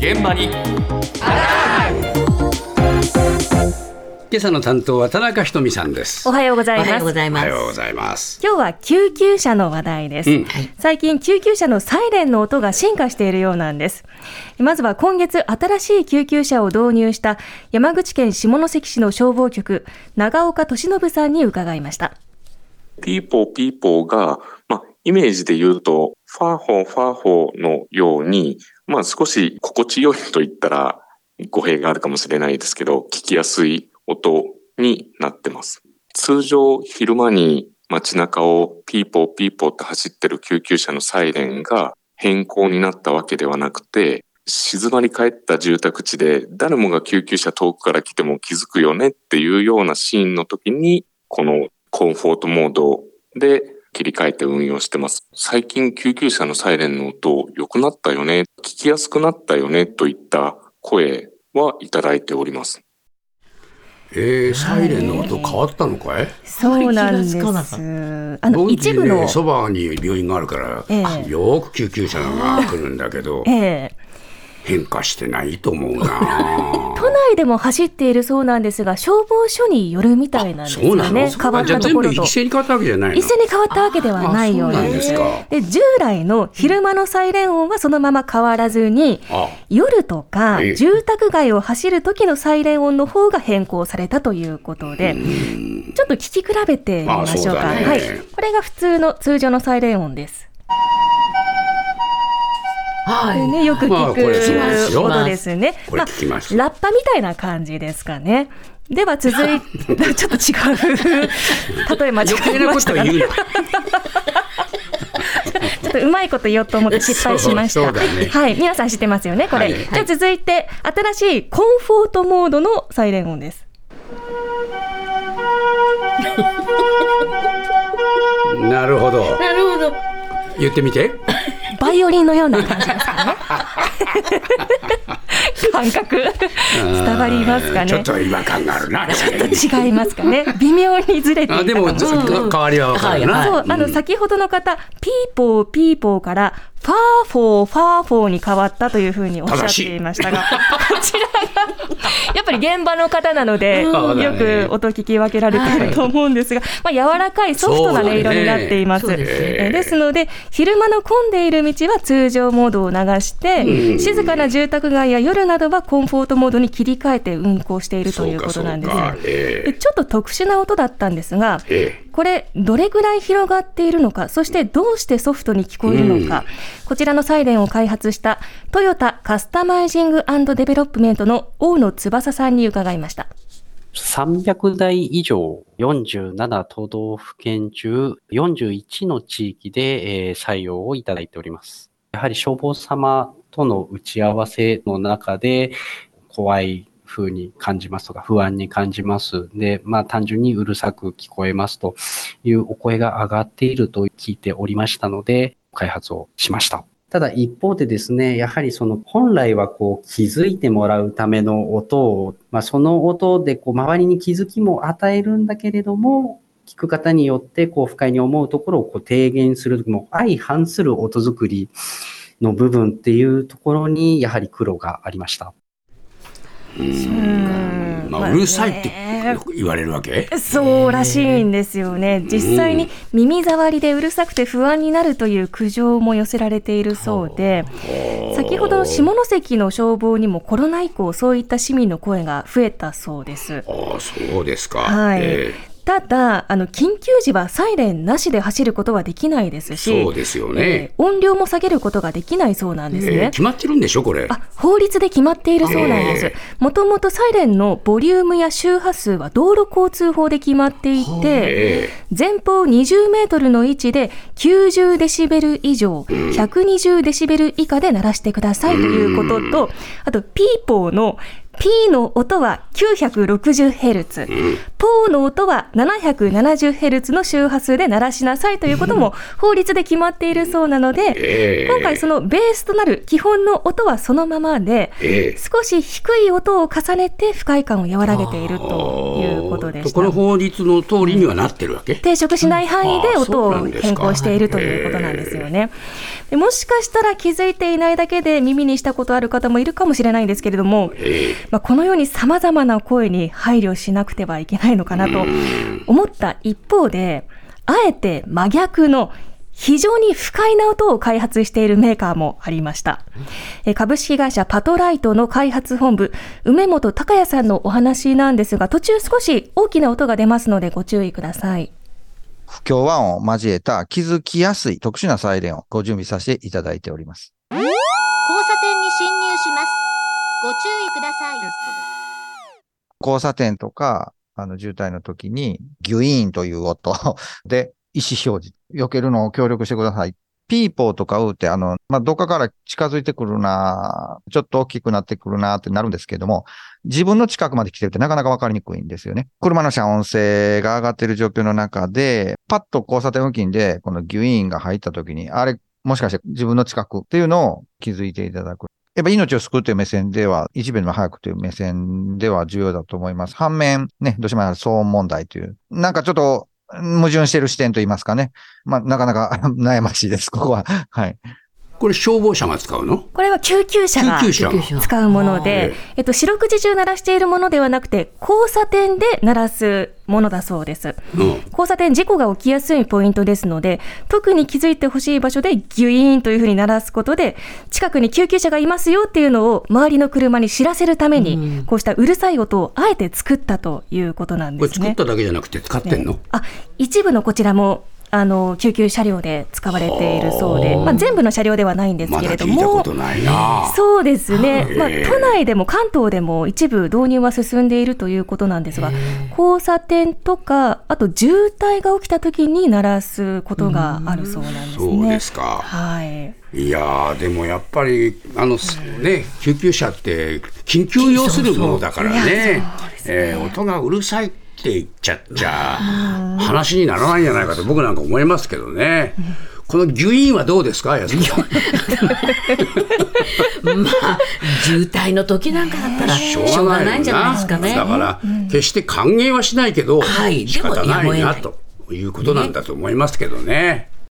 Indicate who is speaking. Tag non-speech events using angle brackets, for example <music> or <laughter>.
Speaker 1: 現場に
Speaker 2: 今朝の担当は田中ひとみさんです。
Speaker 3: おはようございます。
Speaker 4: おはようございます。
Speaker 2: おはようございます。
Speaker 3: 今日は救急車の話題です、
Speaker 2: うん
Speaker 3: 最近救急車のサイレンの音が進化しているようなんですまずは今月新しい救急車を導入した山口県下関市の消防局長岡俊信さんに伺いました
Speaker 5: ピーポーピーポーが、まあ、イメージで言うと、ファーホーファーホーのように、まあ少し心地よいと言ったら語弊があるかもしれないですけど、聞きやすい音になってます。通常昼間に街中をピーポーピーポーって走ってる救急車のサイレンが変更になったわけではなくて、静まり返った住宅地で誰もが救急車遠くから来ても気づくよねっていうようなシーンの時に、このコンフォートモードで切り替えて運用してます。最近救急車のサイレンの音良くなったよね、聞きやすくなったよねといった声はいただいております。
Speaker 2: えー、サイレンの音変わったのかい？
Speaker 3: そうなんです
Speaker 4: あ
Speaker 3: の
Speaker 2: 僕
Speaker 3: 一部の
Speaker 2: ねそばに病院があるから、
Speaker 3: ええ
Speaker 2: よく救急車が来るんだけど、
Speaker 3: ええ
Speaker 2: 変化してないと思うな。<laughs>
Speaker 3: 都内でも走っているそうなんですが消防署によるみたいなんです？よね変わったところと
Speaker 2: 一斉に変わったわけじゃないの？
Speaker 3: 一斉に変わったわけではないよう
Speaker 2: あ
Speaker 3: です。で従来の昼間のサイレン音はそのまま変わらずに、
Speaker 2: あ
Speaker 3: 夜とか
Speaker 2: ええ
Speaker 3: 住宅街を走る時のサイレン音の方が変更されたということで、ちょっと聞き比べてみましょうか。
Speaker 2: うだね
Speaker 3: はい。これが普通の通常のサイレン音です。
Speaker 4: はい。
Speaker 3: でね、よく
Speaker 2: まあ
Speaker 3: 聞
Speaker 2: これそうですよ
Speaker 3: く音ですね。
Speaker 2: これ聞きます
Speaker 3: ラッパみたいな感じですかね。では続いて、<laughs> ちょっと違う。<laughs> 例え間違
Speaker 2: 余計なこ
Speaker 3: えましたが
Speaker 2: と言うな。<laughs>
Speaker 3: ちょっとうまいこと言おうと思って失敗しました。
Speaker 2: ね
Speaker 3: はい、皆さん知ってますよね、これ。
Speaker 2: はい
Speaker 3: じゃあ続いて、新しいコンフォートモードのサイレン音です。
Speaker 2: なるほど。
Speaker 4: なるほど。
Speaker 2: 言ってみて。
Speaker 3: バイオリンのような感じですかね。<laughs> 感覚伝わりますかね。
Speaker 2: ちょっと違和感があるな。
Speaker 3: 違いますかね。微妙にずれてい
Speaker 2: あでも
Speaker 3: たかもしれない
Speaker 2: 変わりは分かるな。
Speaker 4: はい
Speaker 3: そう、あの、先ほどの方、ピーポーピーポーから、ファーフォーファーフォーに変わったというふうにおっしゃっていましたが、こちらが、やっぱり現場の方なので、
Speaker 2: うん。
Speaker 3: よく音聞き分けられてい。ると思うんですが、まあ、柔らかいソフトな音色になっています。
Speaker 4: です
Speaker 3: ですので、昼間の混んでいる道は通常モードを流して、静かな住宅街や夜などはコンフォートモードに切り替えて運行しているということなんです。でちょっと特殊な音だったんですが、
Speaker 2: え
Speaker 3: これ、どれぐらい広がっているのか、そしてどうしてソフトに聞こえるのか、こちらのサイレンを開発したトヨタカスタマイジングデベロップメントの大野翼さんに伺いました。
Speaker 6: 300台以上、47都道府県中、41の地域で、えー採用をいただいております。やはり消防様との打ち合わせの中で、怖い風に感じますとか、不安に感じます。で、まあ単純にうるさく聞こえますというお声が上がっていると聞いておりましたので、開発をしました。ただ一方でですね、やはりその本来はこう気づいてもらうための音を、まあその音でこう周りに気づきも与えるんだけれども、聞く方によってこう不快に思うところをこう低減する、もう相反する音作りの部分っていうところにやはり苦労がありました。
Speaker 3: うん。
Speaker 2: まあ、うるさいって
Speaker 3: ね
Speaker 2: 言われるわけ？
Speaker 3: そうらしいんですよね。実際に耳障りでうるさくて不安になるという苦情も寄せられているそうで、先ほどの下関の消防にもコロナ以降そういった市民の声が増えたそうです。
Speaker 2: ああそうですか。
Speaker 3: はい。
Speaker 2: え
Speaker 3: ただ、あの緊急時はサイレンなしで走ることはできないですし、
Speaker 2: そうですよね
Speaker 3: えー音量も下げることができないそうなんですね。
Speaker 2: ええ決まってるんでしょこれ？
Speaker 3: あ法律で決まっているそうなんです
Speaker 2: え。
Speaker 3: もともとサイレンのボリュームや周波数は道路交通法で決まっていて、
Speaker 2: え
Speaker 3: 前方20メートルの位置で90デシベル以上、120デシベル以下で鳴らしてくださいということと、あとピーポーの P の音は 960Hz、ポーの音は 770Hz の周波数で鳴らしなさいということも法律で決まっているそうなので、
Speaker 2: ええ。
Speaker 3: 今回そのベースとなる基本の音はそのままで、
Speaker 2: ええ。
Speaker 3: 少し低い音を重ねて不快感を和らげているということでした。
Speaker 2: この法律の通りにはなってるわけ？
Speaker 3: 抵触しない範囲で音を変更しているということなんですよね。でもしかしたら気づいていないだけで耳にしたことある方もいるかもしれないんですけれども、
Speaker 2: え
Speaker 3: まあ、このように様々な声に配慮しなくてはいけないのかなと思った一方で、あえて真逆の非常に不快な音を開発しているメーカーもありました。株式会社パトライトの開発本部、梅本隆也さんのお話なんですが、途中少し大きな音が出ますのでご注意ください。
Speaker 1: 不協和音を交えた気づきやすい特殊なサイレンをご準備させていただいております。
Speaker 4: 交差点
Speaker 1: とか、あの、渋滞の時に、ギュイーンという音 <laughs> で、意思表示、避けるのを協力してください。ピーポーとかうって、あの、まあ、どっかから近づいてくるなちょっと大きくなってくるなってなるんですけども、自分の近くまで来てるってなかなかわかりにくいんですよね。車の遮音性が上がってる状況の中で、パッと交差点付近で、このギュイーンが入った時に、あれ、もしかして自分の近くっていうのを気づいていただく。やっぱ命を救うという目線では、一秒でも早くという目線では重要だと思います。反面、ね、どうしても騒音問題という、なんかちょっと矛盾してる視点といいますかね。まあ、なかなか <laughs> 悩ましいです、ここは。はい。
Speaker 2: これ消防車が使うの？
Speaker 3: これは救急車が
Speaker 2: 救急車。
Speaker 3: 使うもので、えっと、四六時中鳴らしているものではなくて、交差点で鳴らすものだそうです。
Speaker 2: うん。
Speaker 3: 交差点事故が起きやすいポイントですので、特に気づいてほしい場所でギュイーンというふうに鳴らすことで、近くに救急車がいますよっていうのを周りの車に知らせるために、こうしたうるさい音をあえて作ったということなん
Speaker 2: これ
Speaker 3: ですね。
Speaker 2: 作っただけじゃなくて使ってんの、
Speaker 3: あ一部のこちらもあの救急車両で使われているそうで、まあ、全部の車両ではないんですけれども。そうですね、まあ、都内でも関東でも一部導入は進んでいるということなんですが、交差点とか、あと渋滞が起きた時に鳴らすことがあるそうなんですね。
Speaker 2: そうですか。
Speaker 3: はい。
Speaker 2: いやーでもやっぱりあのね救急車って緊急要するものだからねえー音がうるさいって言っちゃっちゃ話にならないんじゃないかと僕なんか思いますけどね。このギュイーンはどうですか安子さん？<laughs>
Speaker 7: まあ、渋滞の時なんかだったら、しょうがないんじゃないですかね。
Speaker 2: だから、決して歓迎はしないけど、
Speaker 7: はい
Speaker 2: 仕方ないなということなんだと思いますけどね。